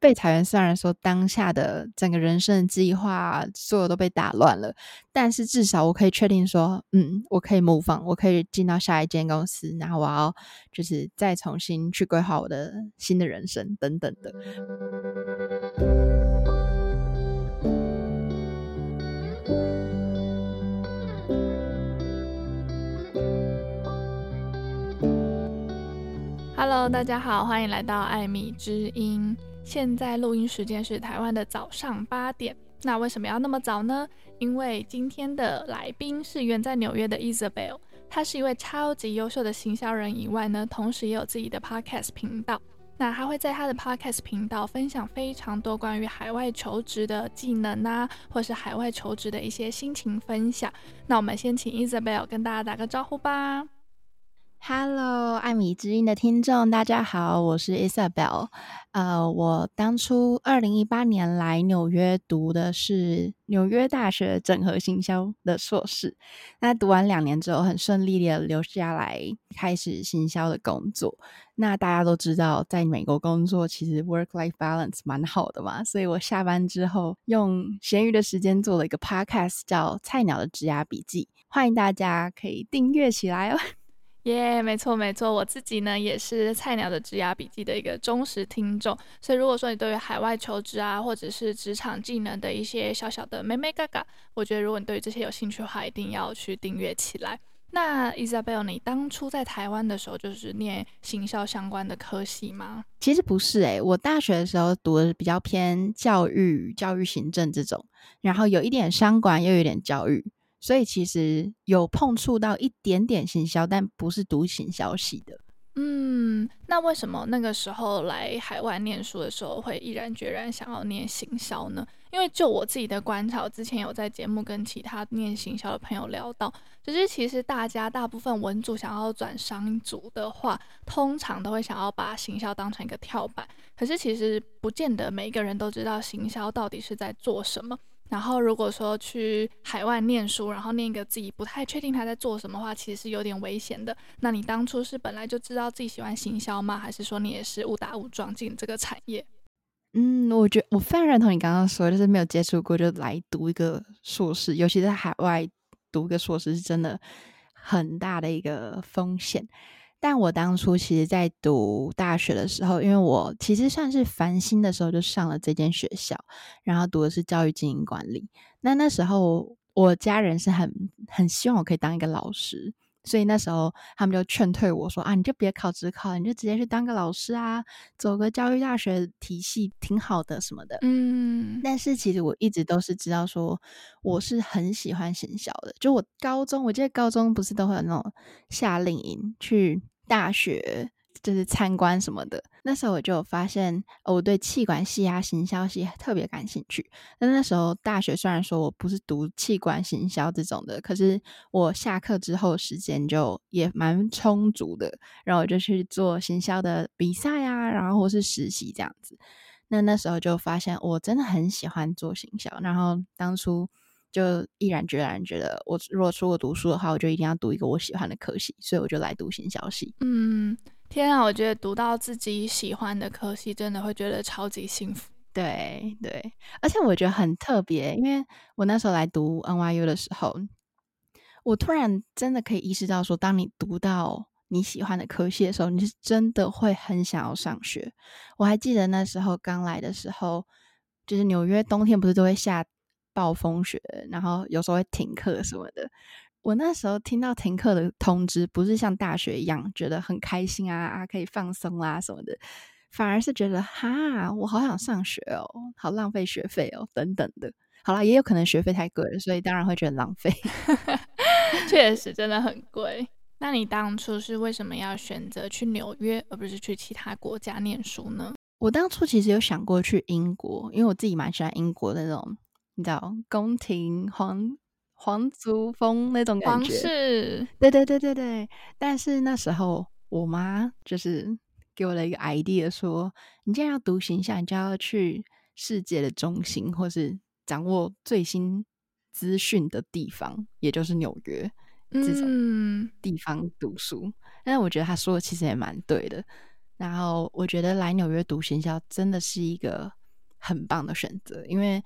被裁员，虽然说当下的整个人生的计划所有都被打乱了，但是至少我可以确定说，嗯，我可以模仿我可以进到下一间公司，然后我要就是再重新去规划我的新的人生等等的。Hello，大家好，欢迎来到艾米之音。现在录音时间是台湾的早上八点。那为什么要那么早呢？因为今天的来宾是远在纽约的 Isabel，她是一位超级优秀的行销人，以外呢，同时也有自己的 podcast 频道。那她会在她的 podcast 频道分享非常多关于海外求职的技能啊，或是海外求职的一些心情分享。那我们先请 Isabel 跟大家打个招呼吧。Hello，艾米之音的听众，大家好，我是 Isabel。呃，我当初二零一八年来纽约读的是纽约大学整合行销的硕士。那读完两年之后，很顺利的留下来开始行销的工作。那大家都知道，在美国工作其实 work-life balance 蛮好的嘛，所以我下班之后用闲余的时间做了一个 podcast，叫《菜鸟的职涯笔记》，欢迎大家可以订阅起来哦。耶，yeah, 没错没错，我自己呢也是菜鸟的职涯笔记的一个忠实听众，所以如果说你对于海外求职啊，或者是职场技能的一些小小的眉眉嘎嘎，我觉得如果你对于这些有兴趣的话，一定要去订阅起来。那 Isabel，你当初在台湾的时候就是念行销相关的科系吗？其实不是诶、我大学的时候读的是比较偏教育、教育行政这种，然后有一点商管，又有一点教育。所以其实有碰触到一点点行销，但不是读行销系的。嗯，那为什么那个时候来海外念书的时候会毅然决然想要念行销呢？因为就我自己的观察，我之前有在节目跟其他念行销的朋友聊到，就是其实大家大部分文组想要转商组的话，通常都会想要把行销当成一个跳板。可是其实不见得每一个人都知道行销到底是在做什么。然后，如果说去海外念书，然后念一个自己不太确定他在做什么的话，其实是有点危险的。那你当初是本来就知道自己喜欢行销吗？还是说你也是误打误撞进这个产业？嗯，我觉得我非常认同你刚刚说，就是没有接触过就来读一个硕士，尤其在海外读一个硕士是真的很大的一个风险。但我当初其实，在读大学的时候，因为我其实算是繁星的时候就上了这间学校，然后读的是教育经营管理。那那时候，我家人是很很希望我可以当一个老师。所以那时候他们就劝退我说啊，你就别考职考，你就直接去当个老师啊，走个教育大学体系挺好的什么的。嗯，但是其实我一直都是知道说我是很喜欢行销的。就我高中，我记得高中不是都会有那种夏令营去大学。就是参观什么的，那时候我就发现，我对气管系啊、行销系特别感兴趣。但那时候大学虽然说我不是读气管、行销这种的，可是我下课之后时间就也蛮充足的，然后我就去做行销的比赛啊，然后或是实习这样子。那那时候就发现我真的很喜欢做行销，然后当初就毅然决然觉得，我如果出国读书的话，我就一定要读一个我喜欢的科系，所以我就来读行销系。嗯。天啊，我觉得读到自己喜欢的科系，真的会觉得超级幸福。对对，而且我觉得很特别，因为我那时候来读 NYU 的时候，我突然真的可以意识到说，当你读到你喜欢的科系的时候，你是真的会很想要上学。我还记得那时候刚来的时候，就是纽约冬天不是都会下暴风雪，然后有时候会停课什么的。我那时候听到停课的通知，不是像大学一样觉得很开心啊啊，可以放松啊什么的，反而是觉得哈，我好想上学哦，好浪费学费哦，等等的。好啦，也有可能学费太贵了，所以当然会觉得浪费。确实，真的很贵。那你当初是为什么要选择去纽约，而不是去其他国家念书呢？我当初其实有想过去英国，因为我自己蛮喜欢英国的那种，你知道，宫廷皇。皇族风那种感觉，皇室，对对对对对。但是那时候我妈就是给我了一个 idea，说你既然要读行销，你就要去世界的中心，或是掌握最新资讯的地方，也就是纽约这种地方读书。嗯、但是我觉得她说的其实也蛮对的。然后我觉得来纽约读行销真的是一个很棒的选择，因为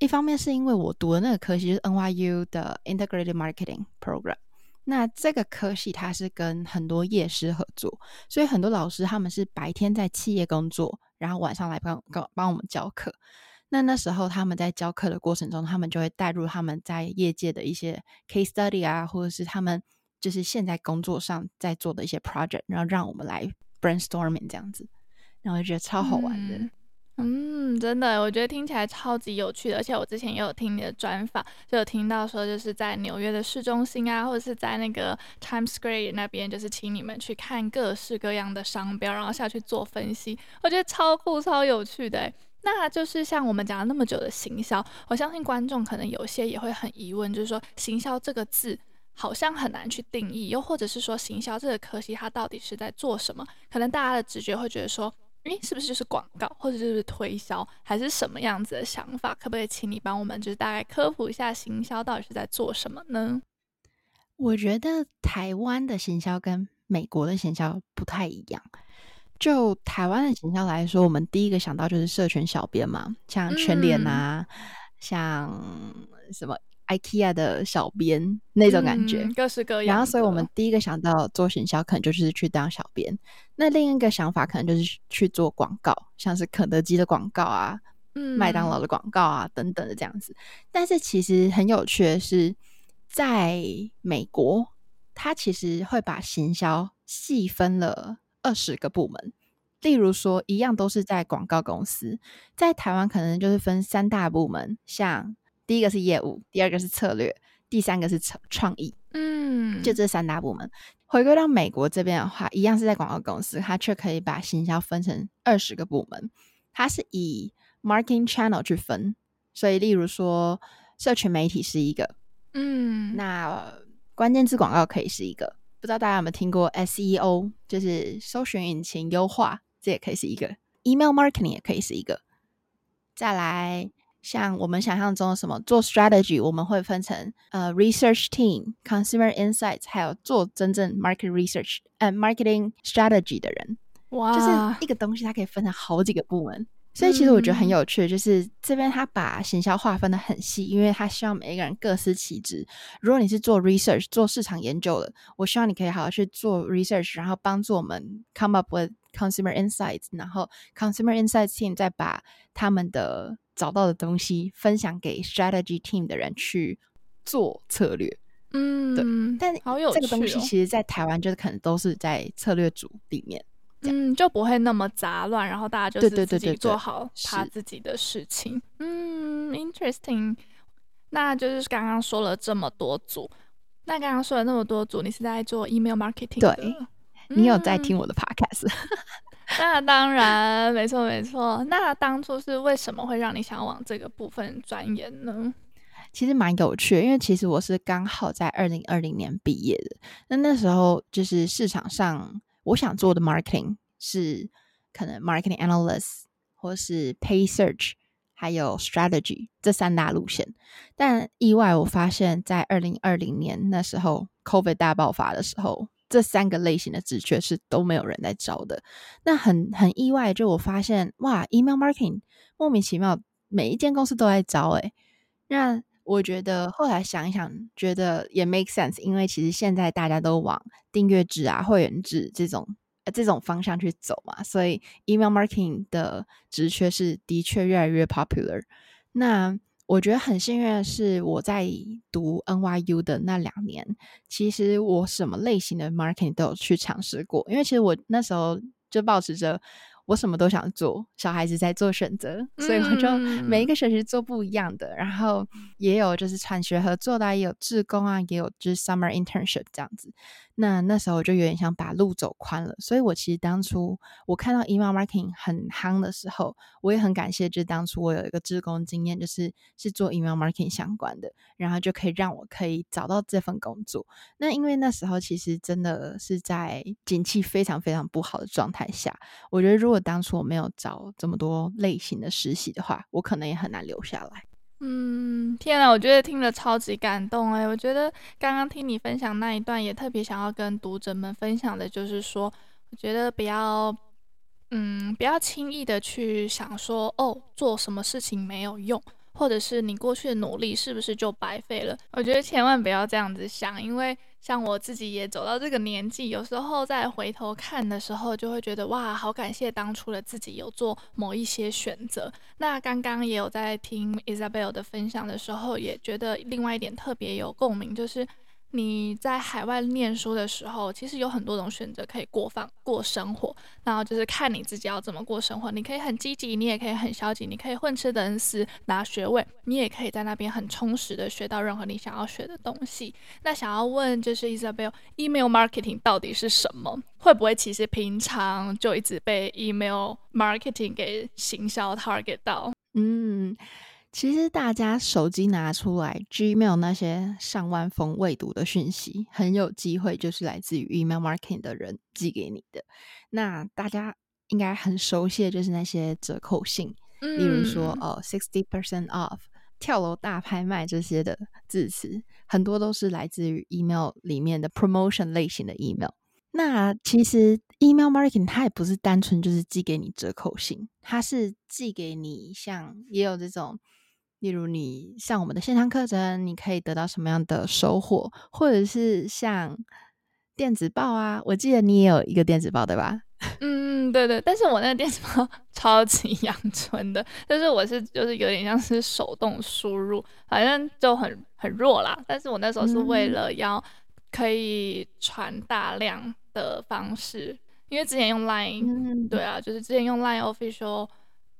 一方面是因为我读的那个科系是 NYU 的 Integrated Marketing Program，那这个科系它是跟很多业师合作，所以很多老师他们是白天在企业工作，然后晚上来帮帮帮我们教课。那那时候他们在教课的过程中，他们就会带入他们在业界的一些 case study 啊，或者是他们就是现在工作上在做的一些 project，然后让我们来 brainstorming 这样子，然后就觉得超好玩的。嗯，真的，我觉得听起来超级有趣的。而且我之前也有听你的专访，就有听到说，就是在纽约的市中心啊，或者是在那个 Times Square 那边，就是请你们去看各式各样的商标，然后下去做分析。我觉得超酷、超有趣的。那就是像我们讲了那么久的行销，我相信观众可能有些也会很疑问，就是说行销这个字好像很难去定义，又或者是说行销这个科系它到底是在做什么？可能大家的直觉会觉得说。诶，是不是就是广告，或者就是推销，还是什么样子的想法？可不可以请你帮我们，就是大概科普一下行销到底是在做什么呢？我觉得台湾的行销跟美国的行销不太一样。就台湾的行销来说，我们第一个想到就是社群小编嘛，像全联啊，嗯、像什么。IKEA 的小编那种感觉，嗯，各式各样。然后，所以我们第一个想到做行销，可能就是去当小编。那另一个想法，可能就是去做广告，像是肯德基的广告啊，嗯，麦当劳的广告啊等等的这样子。但是，其实很有趣的是，在美国，它其实会把行销细分了二十个部门。例如说，一样都是在广告公司，在台湾可能就是分三大部门，像。第一个是业务，第二个是策略，第三个是创创意。嗯，就这三大部门。回归到美国这边的话，一样是在广告公司，它却可以把行销分成二十个部门。它是以 marketing channel 去分，所以例如说，社群媒体是一个，嗯，那关键字广告可以是一个。不知道大家有没有听过 SEO，就是搜寻引擎优化，这也可以是一个。email marketing 也可以是一个。再来。像我们想象中的什么做 strategy，我们会分成呃 research team、consumer insights，还有做真正 market research 呃 marketing strategy 的人。哇，就是一个东西，它可以分成好几个部门。所以其实我觉得很有趣，就是这边他把行销划分的很细，因为他希望每一个人各司其职。如果你是做 research 做市场研究的，我希望你可以好好去做 research，然后帮助我们 come up with consumer insights，然后 consumer insights team 再把他们的找到的东西分享给 strategy team 的人去做策略。嗯，对。但好有趣哦，这个东西其实，在台湾就是可能都是在策略组里面。嗯，就不会那么杂乱，然后大家就是自己做好他自己的事情。嗯，interesting。那就是刚刚说了这么多组，那刚刚说了那么多组，你是在做 email marketing？对，你有在听我的 podcast？、嗯、那当然，没错没错。那当初是为什么会让你想要往这个部分钻研呢？其实蛮有趣的，因为其实我是刚好在二零二零年毕业的，那那时候就是市场上。我想做的 marketing 是可能 marketing analyst 或是 pay search，还有 strategy 这三大路线。但意外我发现，在二零二零年那时候 COVID 大爆发的时候，这三个类型的职缺是都没有人在招的。那很很意外，就我发现哇，email marketing 莫名其妙每一间公司都在招诶。那我觉得后来想一想，觉得也 make sense，因为其实现在大家都往订阅制啊、会员制这种呃这种方向去走嘛，所以 email marketing 的职缺是的确越来越 popular。那我觉得很幸运的是，我在读 NYU 的那两年，其实我什么类型的 marketing 都有去尝试过，因为其实我那时候就保持着。我什么都想做，小孩子在做选择，所以我就每一个学期做不一样的，嗯、然后也有就是产学合作的，也有志工啊，也有就是 summer internship 这样子。那那时候我就有点想把路走宽了，所以我其实当初我看到 email marketing 很夯的时候，我也很感谢，就是当初我有一个志工经验，就是是做 email marketing 相关的，然后就可以让我可以找到这份工作。那因为那时候其实真的是在景气非常非常不好的状态下，我觉得如如果当初我没有找这么多类型的实习的话，我可能也很难留下来。嗯，天啊，我觉得听了超级感动哎！我觉得刚刚听你分享那一段，也特别想要跟读者们分享的，就是说，我觉得不要嗯，不要轻易的去想说，哦，做什么事情没有用，或者是你过去的努力是不是就白费了？我觉得千万不要这样子想，因为像我自己也走到这个年纪，有时候再回头看的时候，就会觉得哇，好感谢当初的自己有做某一些选择。那刚刚也有在听 Isabel 的分享的时候，也觉得另外一点特别有共鸣，就是。你在海外念书的时候，其实有很多种选择可以过放过生活，然后就是看你自己要怎么过生活。你可以很积极，你也可以很消极，你可以混吃等死拿学位，你也可以在那边很充实的学到任何你想要学的东西。那想要问就是 Isabel，email marketing 到底是什么？会不会其实平常就一直被 email marketing 给行销 target 到？嗯。其实大家手机拿出来，Gmail 那些上万封未读的讯息，很有机会就是来自于 email marketing 的人寄给你的。那大家应该很熟悉的就是那些折扣信，嗯、例如说哦，sixty percent off、跳楼大拍卖这些的字词，很多都是来自于 email 里面的 promotion 类型的 email。那其实 email marketing 它也不是单纯就是寄给你折扣信，它是寄给你像也有这种。例如，你上我们的线上课程，你可以得到什么样的收获？或者是像电子报啊，我记得你也有一个电子报，对吧？嗯，对对。但是我那个电子报 超级阳春的，就是我是就是有点像是手动输入，反正就很很弱啦。但是我那时候是为了要可以传大量的方式，因为之前用 Line，嗯，对啊，就是之前用 Line Official。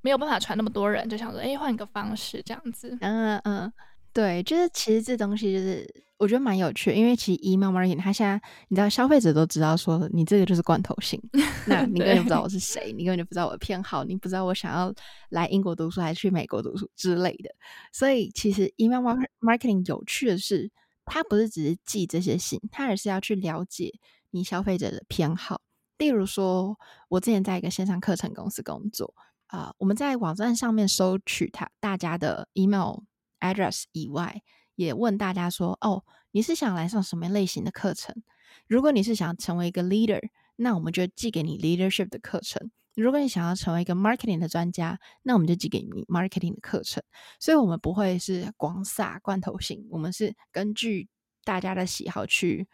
没有办法传那么多人，就想说，哎，换一个方式这样子。嗯嗯，对，就是其实这东西就是我觉得蛮有趣，因为其实 email marketing 它现在你知道消费者都知道说你这个就是罐头信，那你根本就不知道我是谁，你根本就不知道我的偏好，你不知道我想要来英国读书还是去美国读书之类的。所以其实 email marketing 有趣的是，它不是只是寄这些信，它而是要去了解你消费者的偏好。例如说，我之前在一个线上课程公司工作。啊、我们在网站上面收取他大家的 email address 以外，也问大家说：“哦，你是想来上什么类型的课程？如果你是想成为一个 leader，那我们就寄给你 leadership 的课程；如果你想要成为一个 marketing 的专家，那我们就寄给你 marketing 的课程。所以，我们不会是广撒罐头型，我们是根据大家的喜好去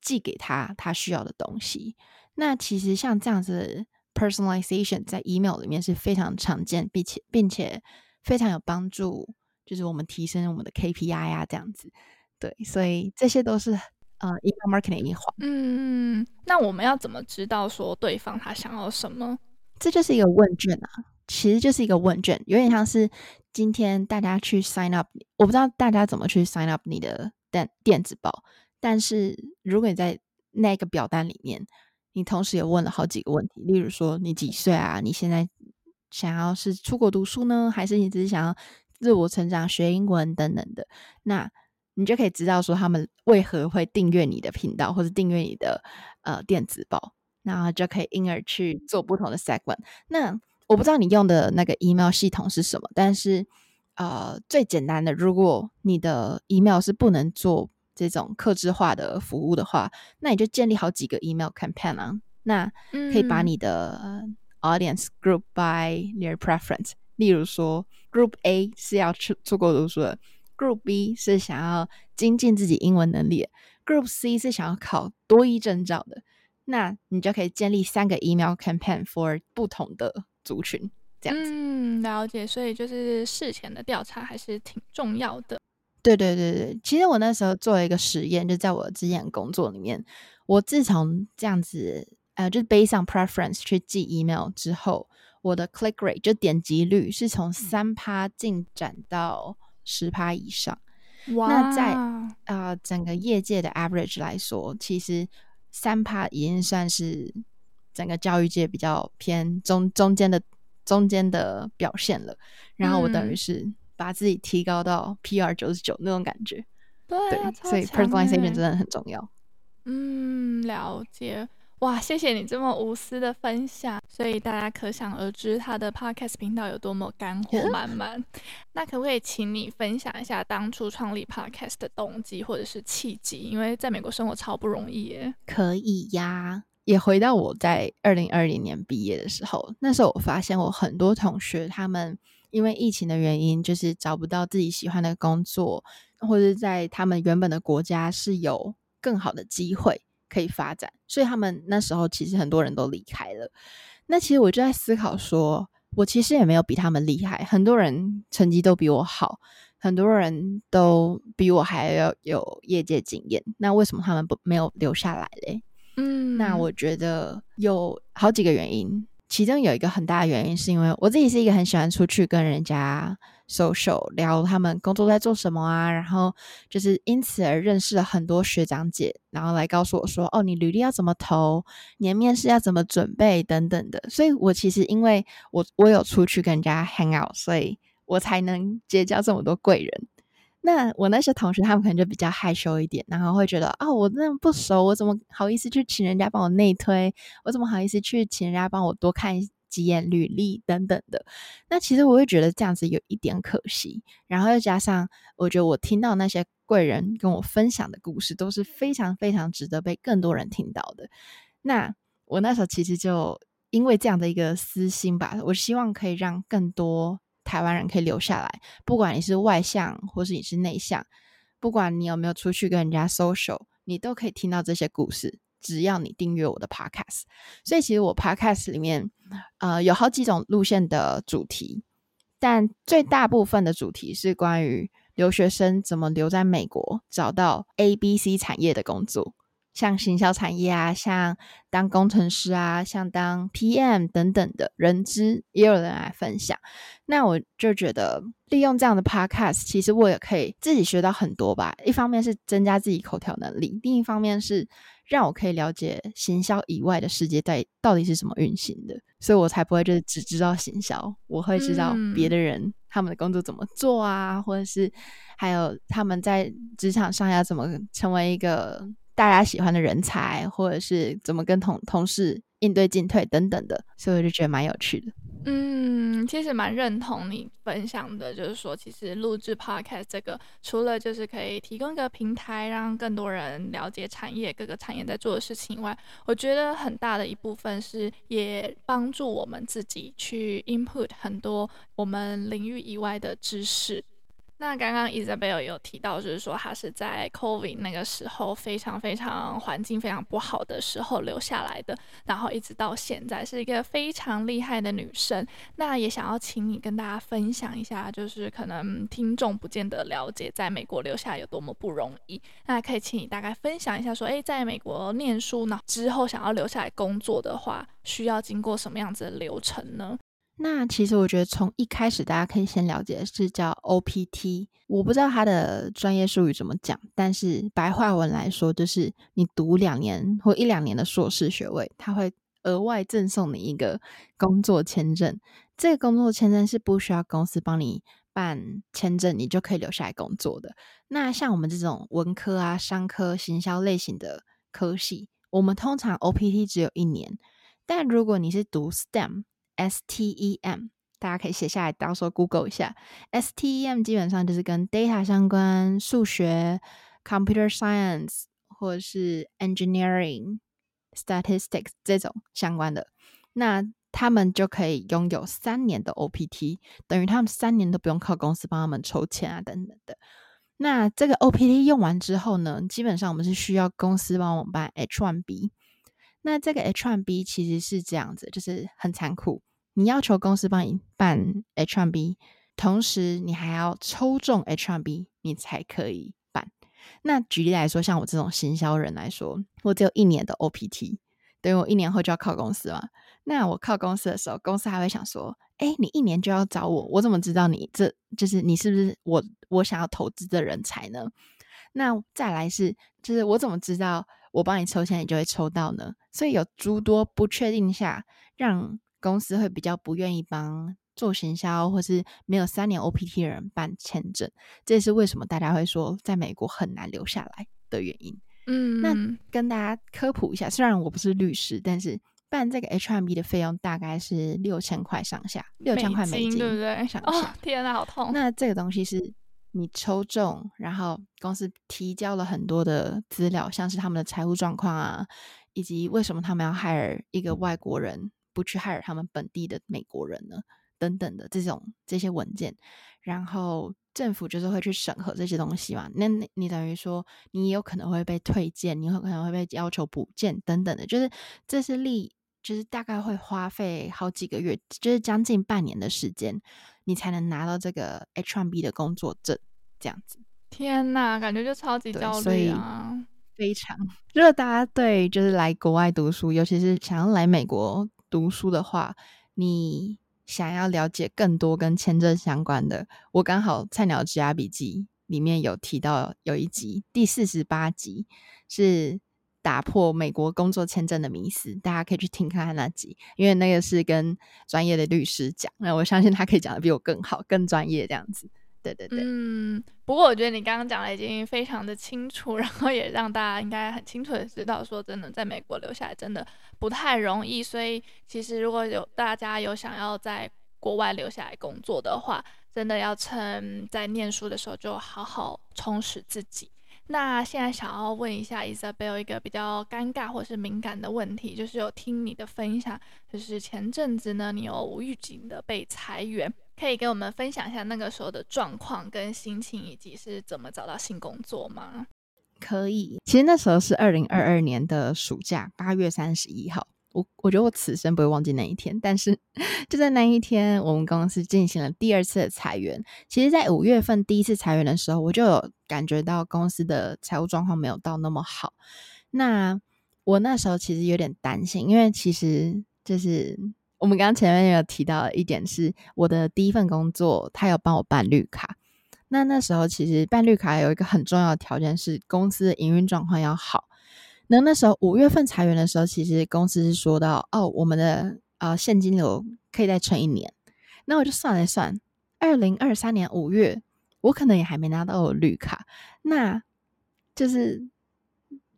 寄给他他需要的东西。那其实像这样子。Personalization 在 email 里面是非常常见，并且并且非常有帮助，就是我们提升我们的 KPI 啊，这样子。对，所以这些都是呃 email marketing 一环。嗯，那我们要怎么知道说对方他想要什么？这就是一个问卷啊，其实就是一个问卷，有点像是今天大家去 sign up，我不知道大家怎么去 sign up 你的电电子报，但是如果你在那个表单里面。你同时也问了好几个问题，例如说你几岁啊？你现在想要是出国读书呢，还是你只是想要自我成长、学英文等等的？那你就可以知道说他们为何会订阅你的频道或者订阅你的呃电子报，然后就可以因而去做不同的 segment。那我不知道你用的那个 email 系统是什么，但是呃最简单的，如果你的 email 是不能做。这种克制化的服务的话，那你就建立好几个 email campaign 啊，那可以把你的 audience group by their preference。例如说，group A 是要出出国读书的，group B 是想要精进自己英文能力，group C 是想要考多一证照的。那你就可以建立三个 email campaign for 不同的族群，这样子。嗯，了解。所以就是事前的调查还是挺重要的。对对对对，其实我那时候做了一个实验，就在我之前工作里面，我自从这样子，呃，就是 based on preference 去寄 email 之后，我的 click rate 就点击率是从三趴进展到十趴以上。哇！那在啊、呃、整个业界的 average 来说，其实三趴已经算是整个教育界比较偏中中间的中间的表现了。然后我等于是。嗯把自己提高到 PR 九十九那种感觉，对，啊、对，所以 personalization 真的很重要。嗯，了解。哇，谢谢你这么无私的分享，所以大家可想而知他的 podcast 频道有多么干货 满满。那可不可以请你分享一下当初创立 podcast 的动机或者是契机？因为在美国生活超不容易耶。可以呀。也回到我在二零二零年毕业的时候，那时候我发现我很多同学他们因为疫情的原因，就是找不到自己喜欢的工作，或者在他们原本的国家是有更好的机会可以发展，所以他们那时候其实很多人都离开了。那其实我就在思考说，我其实也没有比他们厉害，很多人成绩都比我好。很多人都比我还要有业界经验，那为什么他们不没有留下来嘞？嗯，那我觉得有好几个原因，其中有一个很大的原因是因为我自己是一个很喜欢出去跟人家 social 聊他们工作在做什么啊，然后就是因此而认识了很多学长姐，然后来告诉我说，哦，你履历要怎么投，你的面试要怎么准备等等的，所以我其实因为我我有出去跟人家 hang out，所以。我才能结交这么多贵人。那我那些同学，他们可能就比较害羞一点，然后会觉得，哦，我那么不熟，我怎么好意思去请人家帮我内推？我怎么好意思去请人家帮我多看几眼履历等等的？那其实我会觉得这样子有一点可惜。然后又加上，我觉得我听到那些贵人跟我分享的故事，都是非常非常值得被更多人听到的。那我那时候其实就因为这样的一个私心吧，我希望可以让更多。台湾人可以留下来，不管你是外向或是你是内向，不管你有没有出去跟人家 social，你都可以听到这些故事。只要你订阅我的 podcast，所以其实我 podcast 里面呃有好几种路线的主题，但最大部分的主题是关于留学生怎么留在美国，找到 A、B、C 产业的工作。像行销产业啊，像当工程师啊，像当 PM 等等的人资，也有人来分享。那我就觉得，利用这样的 Podcast，其实我也可以自己学到很多吧。一方面是增加自己口条能力，另一方面是让我可以了解行销以外的世界在到底是怎么运行的。所以我才不会就是只知道行销，我会知道别的人他们的工作怎么做啊，或者是还有他们在职场上要怎么成为一个。大家喜欢的人才，或者是怎么跟同同事应对进退等等的，所以我就觉得蛮有趣的。嗯，其实蛮认同你分享的，就是说，其实录制 podcast 这个，除了就是可以提供一个平台，让更多人了解产业各个产业在做的事情以外，我觉得很大的一部分是也帮助我们自己去 input 很多我们领域以外的知识。那刚刚 Isabel 有提到，就是说她是在 COVID 那个时候非常非常环境非常不好的时候留下来的，然后一直到现在是一个非常厉害的女生。那也想要请你跟大家分享一下，就是可能听众不见得了解在美国留下有多么不容易。那可以请你大概分享一下，说，诶，在美国念书呢之后想要留下来工作的话，需要经过什么样子的流程呢？那其实我觉得从一开始大家可以先了解的是叫 OPT，我不知道它的专业术语怎么讲，但是白话文来说就是你读两年或一两年的硕士学位，它会额外赠送你一个工作签证。这个工作签证是不需要公司帮你办签证，你就可以留下来工作的。那像我们这种文科啊、商科、行销类型的科系，我们通常 OPT 只有一年，但如果你是读 STEM。STEM，大家可以写下来，到时候 Google 一下。STEM 基本上就是跟 data 相关、数学、computer science 或者是 engineering、statistics 这种相关的。那他们就可以拥有三年的 OPT，等于他们三年都不用靠公司帮他们抽签啊等等的。那这个 OPT 用完之后呢，基本上我们是需要公司帮我们办 H1B。那这个 H1B 其实是这样子，就是很残酷。你要求公司帮你办 H1B，同时你还要抽中 H1B，你才可以办。那举例来说，像我这种行销人来说，我只有一年的 OPT，等于我一年后就要靠公司嘛。那我靠公司的时候，公司还会想说：“诶，你一年就要找我，我怎么知道你这就是你是不是我我想要投资的人才呢？”那再来是，就是我怎么知道？我帮你抽签，你就会抽到呢。所以有诸多不确定下，让公司会比较不愿意帮做行销或是没有三年 OPT 的人办签证。这也是为什么大家会说在美国很难留下来的原因。嗯，那跟大家科普一下，虽然我不是律师，但是办这个 H1B 的费用大概是六千块上下，六千块美金，对不对？上下。哦，天哪，好痛！那这个东西是。你抽中，然后公司提交了很多的资料，像是他们的财务状况啊、以及为什么他们要 hire 一个外国人，不去 hire 他们本地的美国人呢？等等的这种这些文件，然后政府就是会去审核这些东西嘛。那你，等于说，你也有可能会被退件，你有可能会被要求补件等等的，就是这是利，就是大概会花费好几个月，就是将近半年的时间，你才能拿到这个 H1B 的工作证，这样子。天呐，感觉就超级焦虑啊！非常，如果大家对就是来国外读书，尤其是想要来美国读书的话，你想要了解更多跟签证相关的，我刚好《菜鸟职涯笔记》里面有提到有一集第四十八集是打破美国工作签证的迷思，大家可以去听看看那集，因为那个是跟专业的律师讲，那我相信他可以讲得比我更好、更专业这样子。对对对，嗯，不过我觉得你刚刚讲的已经非常的清楚，然后也让大家应该很清楚的知道，说真的，在美国留下来真的不太容易。所以其实如果有大家有想要在国外留下来工作的话，真的要趁在念书的时候就好好充实自己。那现在想要问一下 Isabel 一个比较尴尬或是敏感的问题，就是有听你的分享，就是前阵子呢，你有无预警的被裁员。可以给我们分享一下那个时候的状况跟心情，以及是怎么找到新工作吗？可以，其实那时候是二零二二年的暑假，八月三十一号。我我觉得我此生不会忘记那一天。但是就在那一天，我们公司进行了第二次的裁员。其实，在五月份第一次裁员的时候，我就有感觉到公司的财务状况没有到那么好。那我那时候其实有点担心，因为其实就是。我们刚刚前面有提到一点，是我的第一份工作，他有帮我办绿卡。那那时候其实办绿卡有一个很重要的条件是公司的营运状况要好。那那时候五月份裁员的时候，其实公司是说到哦，我们的呃现金流可以再撑一年。那我就算了算，二零二三年五月，我可能也还没拿到我绿卡，那就是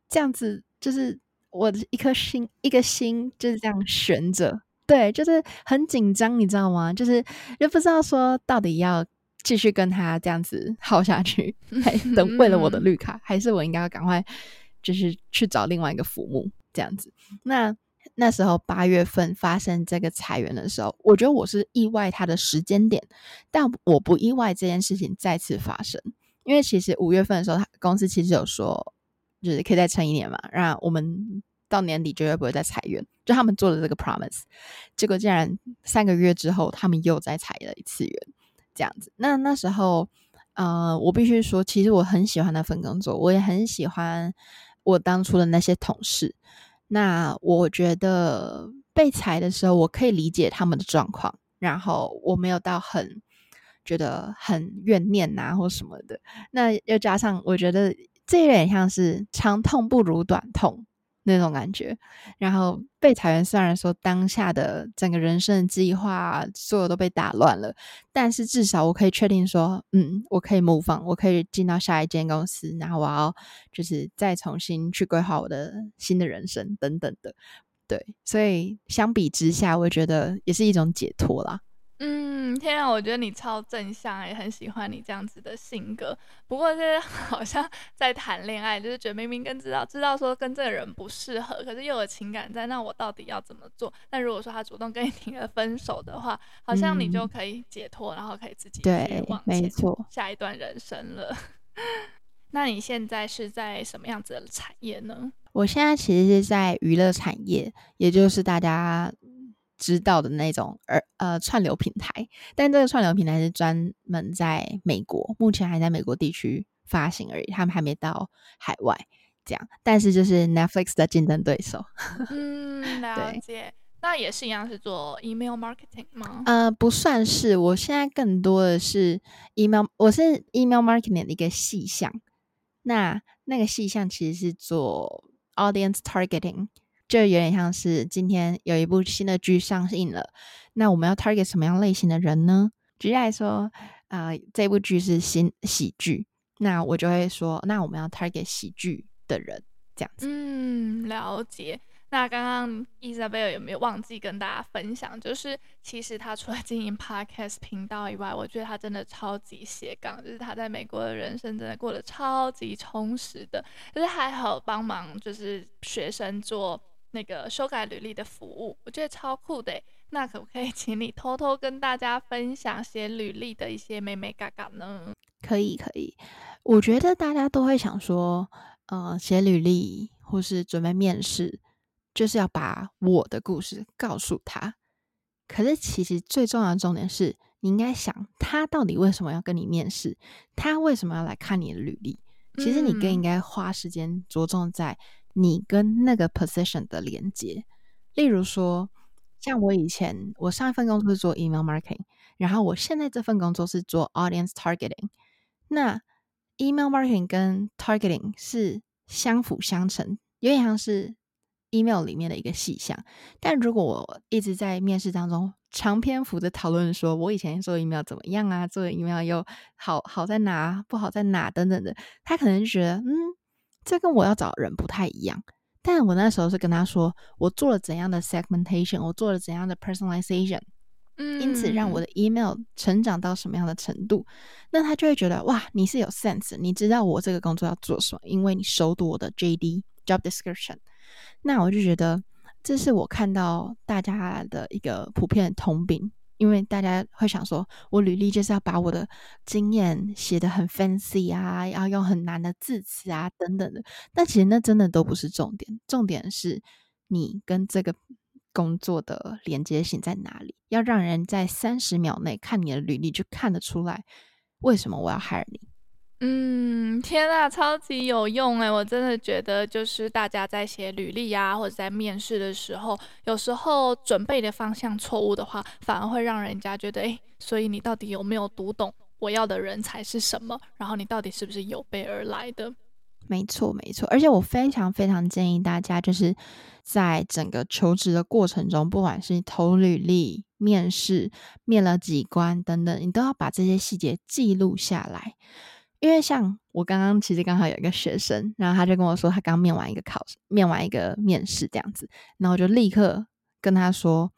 这样子，就是我的一颗心，一个心就是这样悬着。对，就是很紧张，你知道吗？就是又不知道说到底要继续跟他这样子耗下去，还等为了我的绿卡，还是我应该要赶快就是去找另外一个父母这样子。那那时候八月份发生这个裁员的时候，我觉得我是意外他的时间点，但我不意外这件事情再次发生，因为其实五月份的时候，他公司其实有说就是可以再撑一年嘛，让我们。到年底绝对不会再裁员，就他们做的这个 promise，结果竟然三个月之后，他们又再裁了一次员，这样子。那那时候，呃，我必须说，其实我很喜欢那份工作，我也很喜欢我当初的那些同事。那我觉得被裁的时候，我可以理解他们的状况，然后我没有到很觉得很怨念呐、啊、或什么的。那又加上，我觉得这有点像是长痛不如短痛。那种感觉，然后被裁员，虽然说当下的整个人生的计划所有都被打乱了，但是至少我可以确定说，嗯，我可以模仿我可以进到下一间公司，然后我要就是再重新去规划我的新的人生等等的，对，所以相比之下，我觉得也是一种解脱啦。嗯，天啊，我觉得你超正向，也很喜欢你这样子的性格。不过，是 好像在谈恋爱，就是觉得明明跟知道知道说跟这个人不适合，可是又有情感在，那我到底要怎么做？那如果说他主动跟你 提了分手的话，好像你就可以解脱，嗯、然后可以自己去往前下一段人生了。那你现在是在什么样子的产业呢？我现在其实是在娱乐产业，也就是大家。知道的那种，而呃串流平台，但这个串流平台是专门在美国，目前还在美国地区发行而已，他们还没到海外这样。但是就是 Netflix 的竞争对手。嗯，了解。那也是一样是做 email marketing 吗？呃，不算是，我现在更多的是 email，我是 email marketing 的一个细项。那那个细项其实是做 audience targeting。就有点像是今天有一部新的剧上映了，那我们要 target 什么样类型的人呢？举例来说，呃，这部剧是新喜剧，那我就会说，那我们要 target 喜剧的人，这样子。嗯，了解。那刚刚 Isabel 有没有忘记跟大家分享？就是其实他除了经营 Podcast 频道以外，我觉得他真的超级斜杠，就是他在美国的人生真的过得超级充实的，就是还好帮忙就是学生做那个修改履历的服务，我觉得超酷的。那可不可以请你偷偷跟大家分享写履历的一些美美嘎嘎呢？可以，可以。我觉得大家都会想说，呃，写履历或是准备面试。就是要把我的故事告诉他，可是其实最重要的重点是，你应该想他到底为什么要跟你面试，他为什么要来看你的履历？其实你更应该花时间着重在你跟那个 position 的连接。例如说，像我以前我上一份工作是做 email marketing，然后我现在这份工作是做 audience targeting。那 email marketing 跟 targeting 是相辅相成，有点像是。email 里面的一个细项，但如果我一直在面试当中长篇幅的讨论，说我以前做 email 怎么样啊，做 email 又好好在哪，不好在哪等等的，他可能就觉得，嗯，这跟我要找的人不太一样。但我那时候是跟他说，我做了怎样的 segmentation，我做了怎样的 personalization，嗯，因此让我的 email 成长到什么样的程度，那他就会觉得，哇，你是有 sense，你知道我这个工作要做什么，因为你熟读我的 JD job description。那我就觉得，这是我看到大家的一个普遍的通病，因为大家会想说，我履历就是要把我的经验写得很 fancy 啊，要用很难的字词啊等等的。但其实那真的都不是重点，重点是你跟这个工作的连接性在哪里，要让人在三十秒内看你的履历就看得出来，为什么我要 hire 你。嗯，天呐，超级有用诶，我真的觉得，就是大家在写履历啊，或者在面试的时候，有时候准备的方向错误的话，反而会让人家觉得，诶，所以你到底有没有读懂我要的人才是什么？然后你到底是不是有备而来的？没错，没错。而且我非常非常建议大家，就是在整个求职的过程中，不管是投履历、面试、面了几关等等，你都要把这些细节记录下来。因为像我刚刚其实刚好有一个学生，然后他就跟我说他刚面完一个考试，面完一个面试这样子，然后我就立刻跟他说：“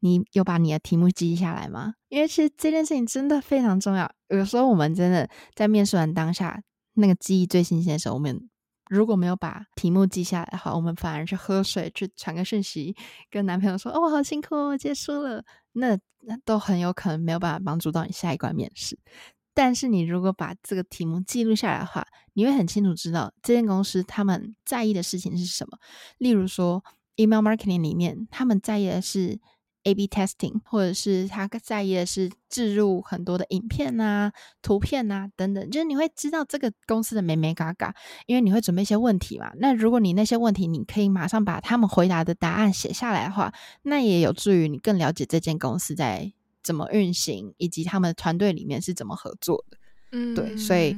你有把你的题目记下来吗？”因为其实这件事情真的非常重要。有时候我们真的在面试完当下那个记忆最新鲜的时候，我们如果没有把题目记下来的话，我们反而去喝水，去传个讯息跟男朋友说：“哦，我好辛苦哦，结束了。”那那都很有可能没有办法帮助到你下一关面试。但是你如果把这个题目记录下来的话，你会很清楚知道这间公司他们在意的事情是什么。例如说，email marketing 里面他们在意的是 A/B testing，或者是他在意的是置入很多的影片啊、图片啊等等。就是你会知道这个公司的眉眉嘎嘎，因为你会准备一些问题嘛。那如果你那些问题你可以马上把他们回答的答案写下来的话，那也有助于你更了解这间公司在。怎么运行，以及他们团队里面是怎么合作的？嗯，对，所以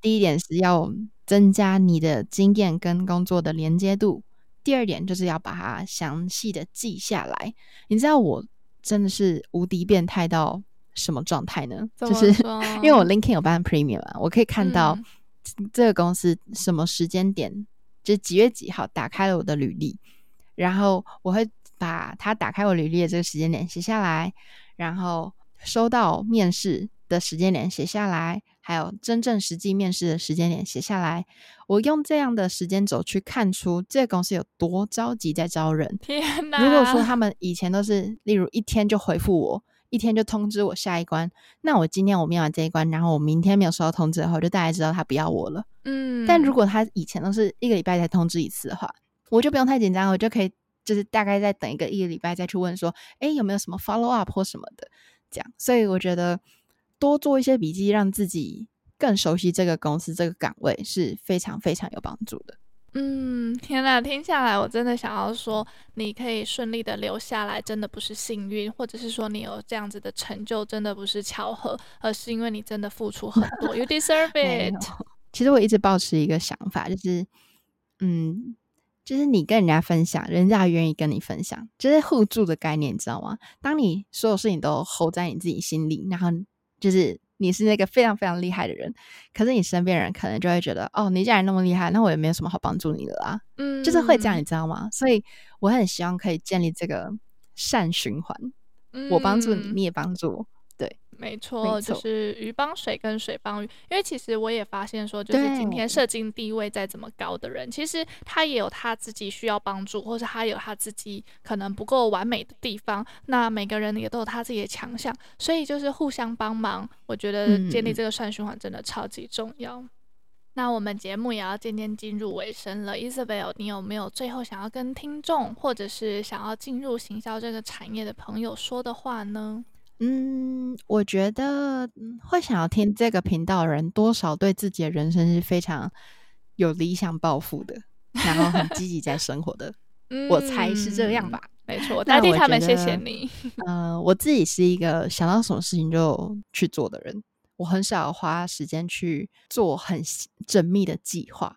第一点是要增加你的经验跟工作的连接度，第二点就是要把它详细的记下来。你知道我真的是无敌变态到什么状态呢？就是 因为我 LinkedIn 有办 Premium 啊，我可以看到这个公司什么时间点，嗯、就几月几号打开了我的履历，然后我会把他打开我履历的这个时间点写下来。然后收到面试的时间点写下来，还有真正实际面试的时间点写下来。我用这样的时间轴去看出这个公司有多着急在招人。天哪！如果说他们以前都是，例如一天就回复我，一天就通知我下一关，那我今天我面完这一关，然后我明天没有收到通知的话，我就大概知道他不要我了。嗯。但如果他以前都是一个礼拜才通知一次的话，我就不用太紧张，我就可以。就是大概再等一个一个礼拜再去问说，哎，有没有什么 follow up 或什么的，这样。所以我觉得多做一些笔记，让自己更熟悉这个公司这个岗位是非常非常有帮助的。嗯，天呐，听下来我真的想要说，你可以顺利的留下来，真的不是幸运，或者是说你有这样子的成就，真的不是巧合，而是因为你真的付出很多，You deserve it。其实我一直保持一个想法，就是嗯。就是你跟人家分享，人家愿意跟你分享，就是互助的概念，你知道吗？当你所有事情都 hold 在你自己心里，然后就是你是那个非常非常厉害的人，可是你身边人可能就会觉得，哦，你既然那么厉害，那我也没有什么好帮助你的啦。嗯，就是会这样，你知道吗？所以我很希望可以建立这个善循环，嗯、我帮助你，你也帮助我。对，没错，就是鱼帮水跟水帮鱼。因为其实我也发现说，就是今天社经地位再怎么高的人，其实他也有他自己需要帮助，或者他有他自己可能不够完美的地方。那每个人也都有他自己的强项，所以就是互相帮忙。我觉得建立这个善循环真的超级重要。嗯、那我们节目也要渐渐进入尾声了，Isabel，你有没有最后想要跟听众，或者是想要进入行销这个产业的朋友说的话呢？嗯，我觉得会想要听这个频道的人，多少对自己的人生是非常有理想抱负的，然后很积极在生活的。嗯、我猜是这样吧？没错，代替他们谢谢你。呃，我自己是一个想到什么事情就去做的人，我很少花时间去做很缜密的计划。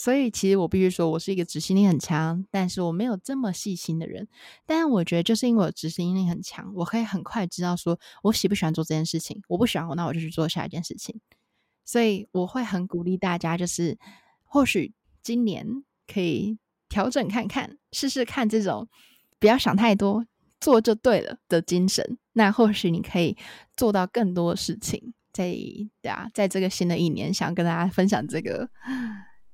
所以，其实我必须说，我是一个执行力很强，但是我没有这么细心的人。但我觉得，就是因为我执行力很强，我可以很快知道说我喜不喜欢做这件事情。我不喜欢，那我就去做下一件事情。所以，我会很鼓励大家，就是或许今年可以调整看看，试试看这种不要想太多，做就对了的精神。那或许你可以做到更多事情。在对啊，在这个新的一年，想跟大家分享这个。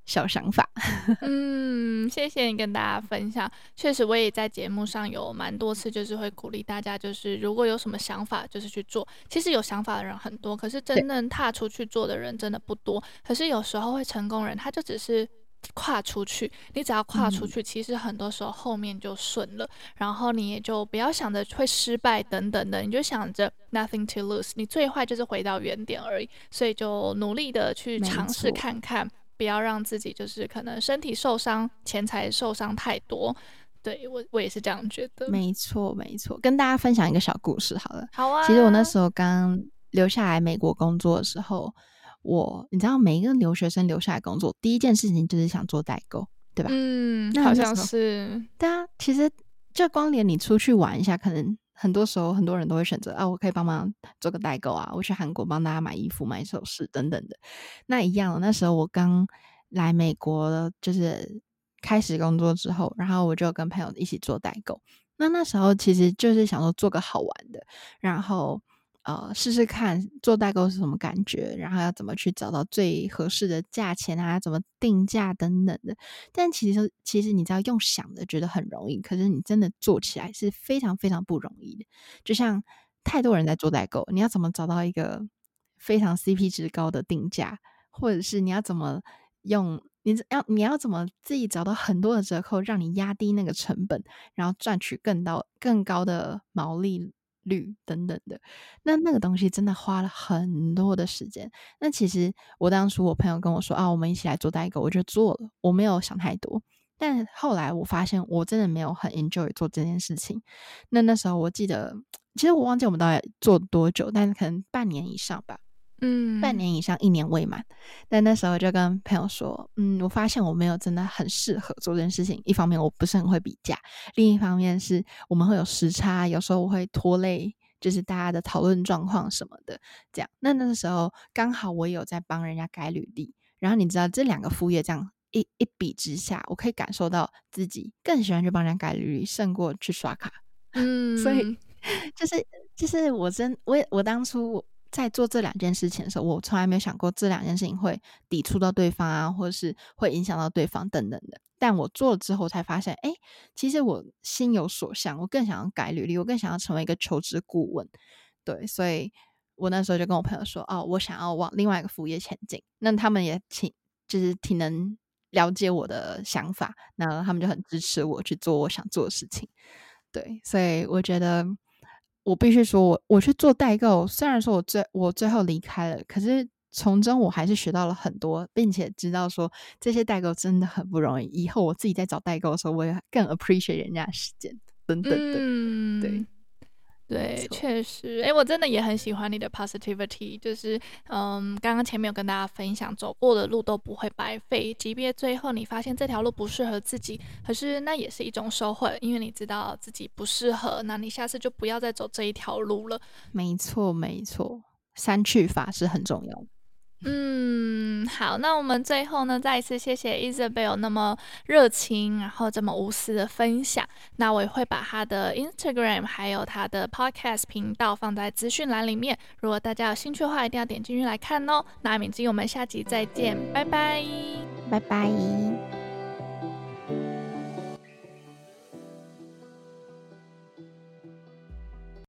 小想法，嗯，谢谢你跟大家分享。确实，我也在节目上有蛮多次，就是会鼓励大家，就是如果有什么想法，就是去做。其实有想法的人很多，可是真正踏出去做的人真的不多。可是有时候会成功人，他就只是跨出去。你只要跨出去，其实很多时候后面就顺了。然后你也就不要想着会失败等等的，你就想着 nothing to lose，你最坏就是回到原点而已。所以就努力的去尝试看看。不要让自己就是可能身体受伤、钱财受伤太多。对，我，我也是这样觉得。没错，没错。跟大家分享一个小故事好了。好啊。其实我那时候刚留下来美国工作的时候，我你知道，每一个留学生留下来工作，第一件事情就是想做代购，对吧？嗯，好像是。对啊，其实就光连你出去玩一下，可能。很多时候，很多人都会选择啊，我可以帮忙做个代购啊，我去韩国帮大家买衣服、买首饰等等的。那一样，那时候我刚来美国，就是开始工作之后，然后我就跟朋友一起做代购。那那时候其实就是想说做个好玩的，然后。呃，试试看做代购是什么感觉，然后要怎么去找到最合适的价钱啊，怎么定价等等的。但其实，其实你知道，用想的觉得很容易，可是你真的做起来是非常非常不容易的。就像太多人在做代购，你要怎么找到一个非常 CP 值高的定价，或者是你要怎么用，你要你要怎么自己找到很多的折扣，让你压低那个成本，然后赚取更高更高的毛利率等等的，那那个东西真的花了很多的时间。那其实我当初我朋友跟我说啊，我们一起来做代购，我就做了，我没有想太多。但后来我发现我真的没有很 enjoy 做这件事情。那那时候我记得，其实我忘记我们到底做多久，但是可能半年以上吧。嗯，半年以上，一年未满。但那时候就跟朋友说，嗯，我发现我没有真的很适合做这件事情。一方面我不是很会比价，另一方面是我们会有时差，有时候我会拖累，就是大家的讨论状况什么的。这样，那那个时候刚好我有在帮人家改履历，然后你知道这两个副业这样一一比之下，我可以感受到自己更喜欢去帮人家改履历，胜过去刷卡。嗯，所以就是就是我真我我当初。在做这两件事情的时候，我从来没有想过这两件事情会抵触到对方啊，或者是会影响到对方等等的。但我做了之后才发现，哎，其实我心有所向，我更想要改履历，我更想要成为一个求职顾问。对，所以我那时候就跟我朋友说，哦，我想要往另外一个副业前进。那他们也挺，就是挺能了解我的想法，那他们就很支持我去做我想做的事情。对，所以我觉得。我必须说，我我去做代购，虽然说我最我最后离开了，可是从中我还是学到了很多，并且知道说这些代购真的很不容易。以后我自己在找代购的时候，我也更 appreciate 人家的时间等等的，对。对，确实，哎，我真的也很喜欢你的 positivity，就是，嗯，刚刚前面有跟大家分享，走过的路都不会白费，即便最后你发现这条路不适合自己，可是那也是一种收获，因为你知道自己不适合，那你下次就不要再走这一条路了。没错，没错，三去法是很重要的。嗯，好，那我们最后呢，再一次谢谢 Isabel 那么热情，然后这么无私的分享。那我也会把他的 Instagram 还有他的 Podcast 频道放在资讯栏里面。如果大家有兴趣的话，一定要点进去来看哦。那铭姬，我们下集再见，拜拜，拜拜。